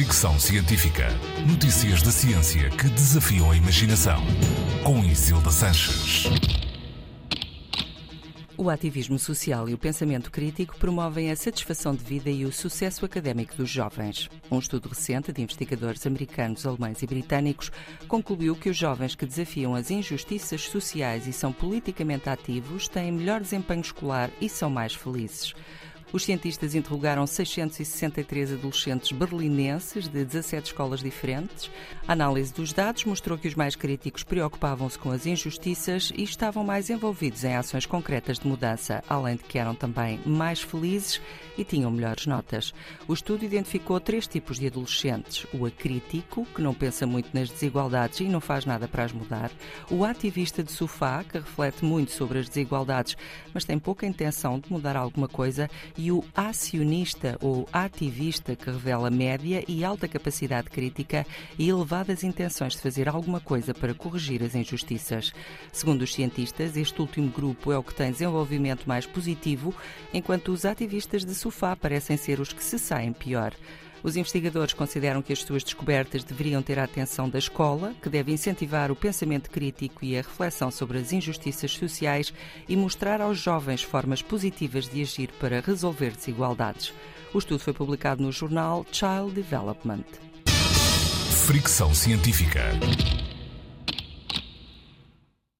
Fricção Científica. Notícias da ciência que desafiam a imaginação. Com Isilda Sanches. O ativismo social e o pensamento crítico promovem a satisfação de vida e o sucesso académico dos jovens. Um estudo recente de investigadores americanos, alemães e britânicos concluiu que os jovens que desafiam as injustiças sociais e são politicamente ativos têm melhor desempenho escolar e são mais felizes. Os cientistas interrogaram 663 adolescentes berlinenses de 17 escolas diferentes. A análise dos dados mostrou que os mais críticos preocupavam-se com as injustiças e estavam mais envolvidos em ações concretas de mudança, além de que eram também mais felizes e tinham melhores notas. O estudo identificou três tipos de adolescentes: o acrítico, que não pensa muito nas desigualdades e não faz nada para as mudar, o ativista de sofá, que reflete muito sobre as desigualdades, mas tem pouca intenção de mudar alguma coisa, e o acionista ou ativista que revela média e alta capacidade crítica e elevadas intenções de fazer alguma coisa para corrigir as injustiças. Segundo os cientistas, este último grupo é o que tem desenvolvimento mais positivo, enquanto os ativistas de sofá parecem ser os que se saem pior. Os investigadores consideram que as suas descobertas deveriam ter a atenção da escola, que deve incentivar o pensamento crítico e a reflexão sobre as injustiças sociais e mostrar aos jovens formas positivas de agir para resolver desigualdades. O estudo foi publicado no jornal Child Development. Fricção científica.